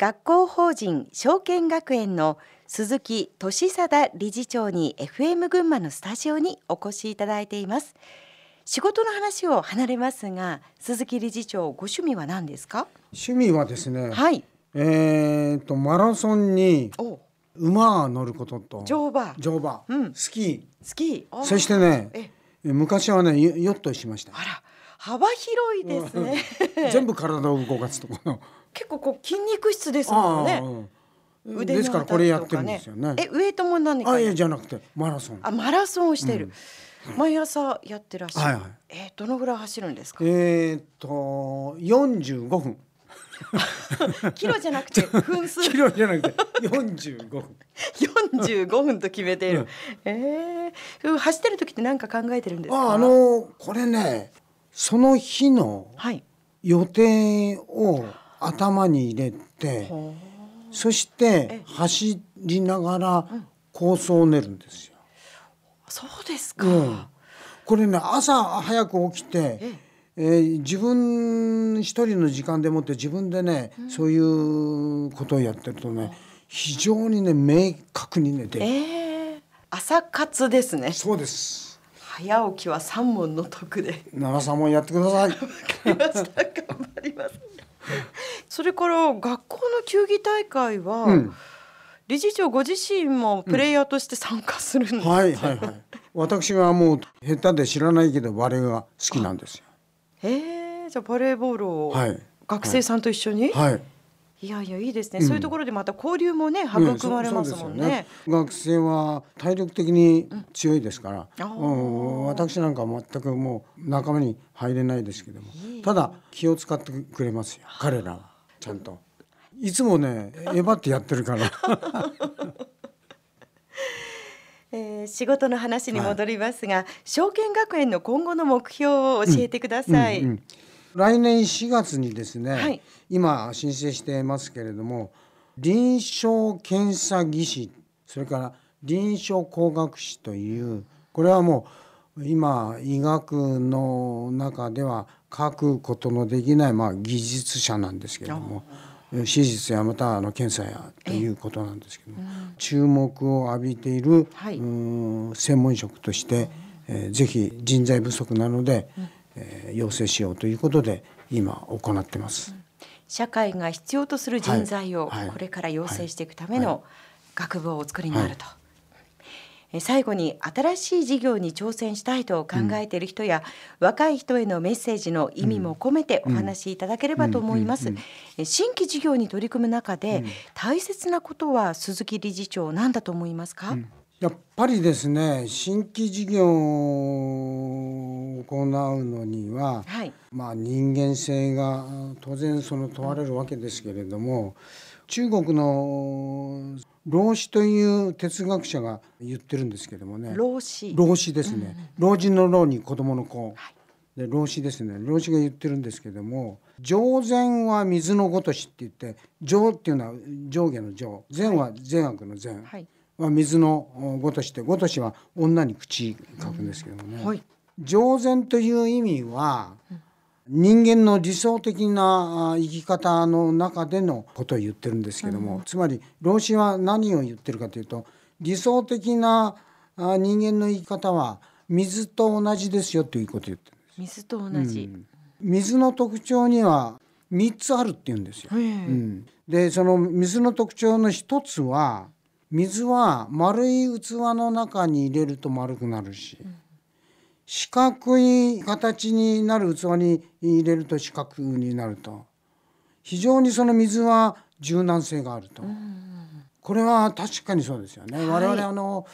学校法人証券学園の鈴木俊貞理事長に FM 群馬のスタジオにお越しいただいています。仕事の話を離れますが鈴木理事長ご趣味は何ですか？趣味はですね、はい。えー、とマラソンにお。馬乗ることと。乗馬。乗馬、うん。スキスキー。ー。そしてねえ。昔はねヨヨットしました。あら幅広いですね。全部体を動かすところの結構こう筋肉質ですもんね。うん。腕のですからこれやってるんですよね。えウエイトも何かあいやじゃなくてマラソン。あマラソンをしてい。る、毎朝やってらっしゃる、はいはい。えーどのぐらい走るんですか？えー、っと45分。キロじゃなくて 分数？キロじゃなくて45分。45分と決めている、うんえー、走ってる時って何か考えてるんですか？ああのこれねその日のはい。予定を頭に入れてほそして走りながら構想を練るんですよ。うそうですか、うん、これね朝早く起きて、ええ。ー自分一人の時間でもって自分でね、そういうことをやってるとね非常にね明確にね出る。えー、朝活ですね。そうです。早起きは三問の得で。奈良さんもやってください。わかりました頑張ります それから学校の球技大会は、うん理事長ご自身もプレイヤーとして参加するんです、はいはいはい。私はもう下手で知らないけどバレーが好きなんですよ。えー、じゃあバレーボールをはい学生さんと一緒に、はい。い、やいやいいですね、うん。そういうところでまた交流もねうん育まれますもんね,、そうそうです。よ学生は体力的に強いですから、うん私なんかは全くもう仲間に入れないですけども。ただ気を使ってくれますよ彼らは。ちゃんと。いつもねえばってやってるから。えー仕事の話に戻りますが、証券学園の今後の目標を教えてください、うんうん来年4月にですね、はい。今申請してますけれども臨床検査技師それから臨床工学士というこれはもう今医学の中では書くことのできない、まあ、技術者なんですけれども手術やまたあの検査やということなんですけども、注目を浴びている、はい。うーん専門職として、えーぜひ人材不足なので、えー要請しようということで今行ってます。社会が必要とする人材をこれから養成していくための学部をお作りになると。えー最後に新しい事業に挑戦したいと考えている人や、若い人へのメッセージの意味も込めてお話しいただければと思います。新規事業に取り組む中で、大切なことは鈴木理事長何だと思いますか、やっぱりですね新規事業を行うのには、はい。まあ、人間性が当然その問われるわけですけれども中国の老子という哲学者が言ってるんですけどもね。老子。老子ですね、老人の老に子供の子、で老子ですね。老子が言ってるんですけども上善は水のごとしって言って上っていうのは上下の上。善は善悪の善、はい。は水のごとしでごとしは女に口書くんですけどもね、はい上善という意味は人間の理想的なあ生き方の中でのことを言ってるんですけども、つまり老子は何を言ってるかというと理想的なあ人間の生き方は水と同じですよということを言ってる水と同じ、水の特徴には3つあるって言うんですよ。ええ。うん、でその水の特徴の一つは水は丸い器の中に入れると丸くなるし、四角い形になる器に入れると四角になると非常にその水は柔軟性があると、これは確かにそうですよね。我々あの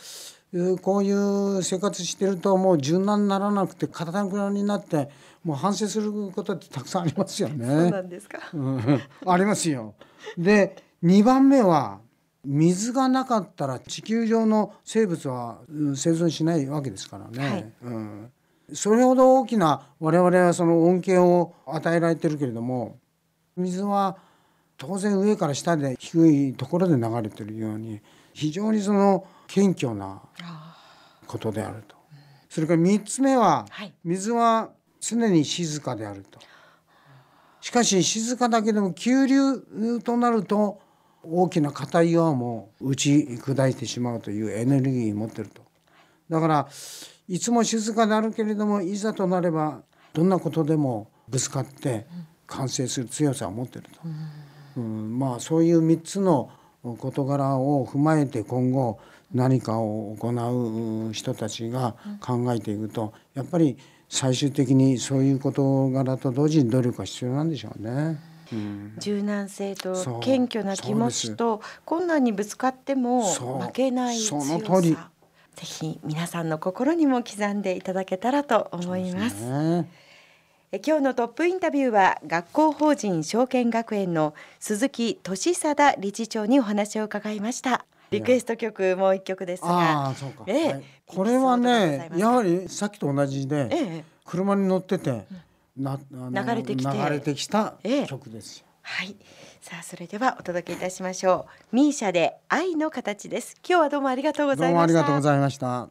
うこういう生活してるともう柔軟にならなくて硬くになってもう反省することってたくさんありますよね。そうなんですか、うんありますよ。で2番目は水がなかったら地球上の生物はうん生存しないわけですからね。はいうん、それほど大きな我々はその恩恵を与えられてるけれども水は当然上から下で低いところで流れてるように非常にその謙虚なあことであると。それから3つ目ははい水は常に静かであると。しかし静かだけでも急流となると大きな硬い岩も打ち砕いてしまうというエネルギーを持ってるとだからいつも静かであるけれどもいざとなればどんなことでもぶつかって完成する強さを持ってると、うんまあそういう3つの事柄を踏まえて今後何かを行う人たちが考えていくとやっぱり最終的にそういう事柄と同時に努力が必要なんでしょうね。うん。柔軟性と謙虚な気持ちと困難にぶつかっても負けない強さ。ぜひ皆さんの心にも刻んでいただけたらと思います。ね。え今日のトップインタビューは学校法人証券学園の鈴木俊貞理事長にお話を伺いました。リクエスト曲もう一曲ですあがあそうか、ええはい。これはねやはりさっきと同じで、ええ。車に乗ってて、な流れてきて。流れてきたええ。曲ですよ。はい。さあそれではお届けいたしましょう。ミーシャで愛の形です。今日はどうもありがとうごどうざいました。もありがとうございました。